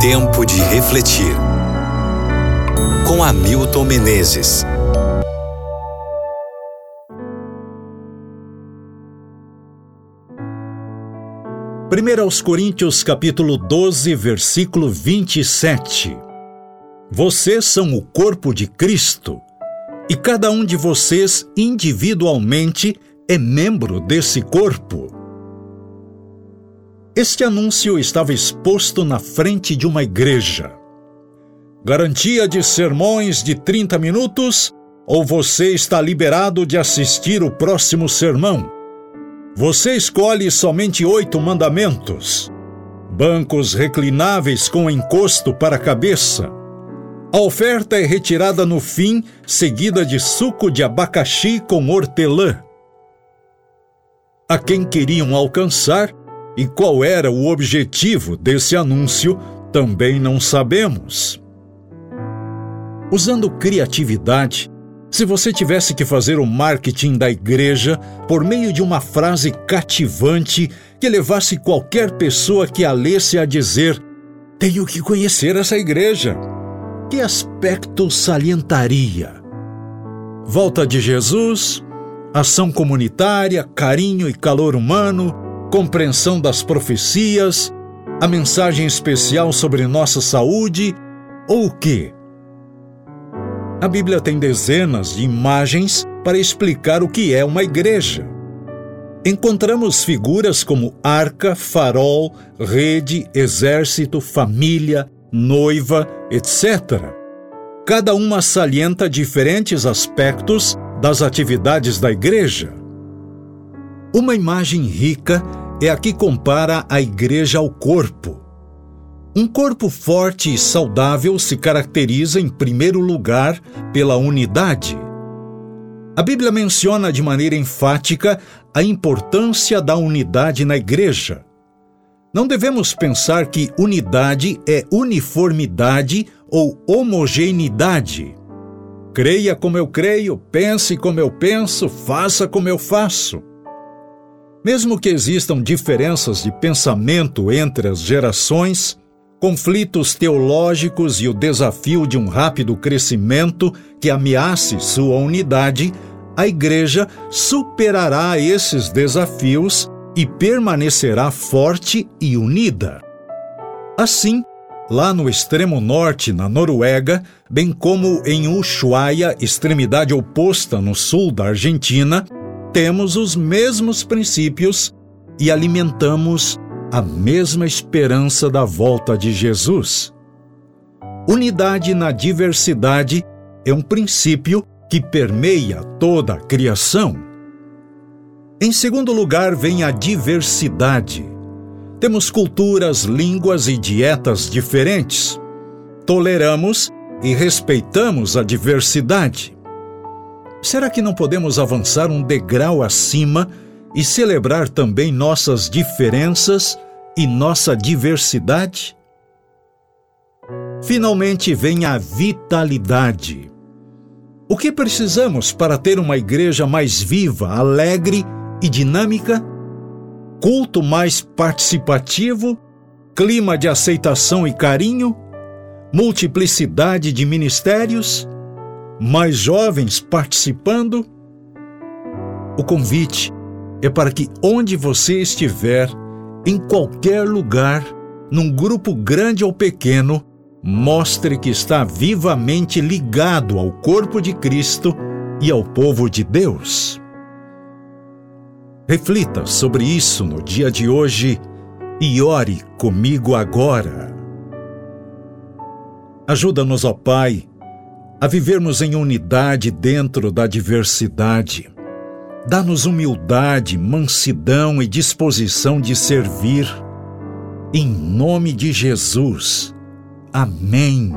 Tempo de refletir. Com Hamilton Menezes. Primeiro aos Coríntios capítulo 12, versículo 27. Vocês são o corpo de Cristo, e cada um de vocês individualmente é membro desse corpo. Este anúncio estava exposto na frente de uma igreja. Garantia de sermões de 30 minutos ou você está liberado de assistir o próximo sermão? Você escolhe somente oito mandamentos. Bancos reclináveis com encosto para a cabeça. A oferta é retirada no fim, seguida de suco de abacaxi com hortelã. A quem queriam alcançar e qual era o objetivo desse anúncio também não sabemos. Usando criatividade, se você tivesse que fazer o marketing da igreja por meio de uma frase cativante que levasse qualquer pessoa que a lesse a dizer: Tenho que conhecer essa igreja, que aspecto salientaria? Volta de Jesus, ação comunitária, carinho e calor humano, compreensão das profecias, a mensagem especial sobre nossa saúde ou o quê? A Bíblia tem dezenas de imagens para explicar o que é uma igreja. Encontramos figuras como arca, farol, rede, exército, família, noiva, etc. Cada uma salienta diferentes aspectos das atividades da igreja. Uma imagem rica é a que compara a igreja ao corpo. Um corpo forte e saudável se caracteriza, em primeiro lugar, pela unidade. A Bíblia menciona de maneira enfática a importância da unidade na igreja. Não devemos pensar que unidade é uniformidade ou homogeneidade. Creia como eu creio, pense como eu penso, faça como eu faço. Mesmo que existam diferenças de pensamento entre as gerações, conflitos teológicos e o desafio de um rápido crescimento que ameace sua unidade, a Igreja superará esses desafios e permanecerá forte e unida. Assim, lá no extremo norte, na Noruega, bem como em Ushuaia, extremidade oposta no sul da Argentina, temos os mesmos princípios e alimentamos a mesma esperança da volta de Jesus. Unidade na diversidade é um princípio que permeia toda a criação. Em segundo lugar, vem a diversidade. Temos culturas, línguas e dietas diferentes. Toleramos e respeitamos a diversidade. Será que não podemos avançar um degrau acima e celebrar também nossas diferenças e nossa diversidade? Finalmente vem a vitalidade. O que precisamos para ter uma igreja mais viva, alegre e dinâmica? Culto mais participativo? Clima de aceitação e carinho? Multiplicidade de ministérios? Mais jovens participando? O convite é para que, onde você estiver, em qualquer lugar, num grupo grande ou pequeno, mostre que está vivamente ligado ao corpo de Cristo e ao povo de Deus. Reflita sobre isso no dia de hoje e ore comigo agora. Ajuda-nos, ó Pai a vivermos em unidade dentro da diversidade. Dá-nos humildade, mansidão e disposição de servir. Em nome de Jesus. Amém.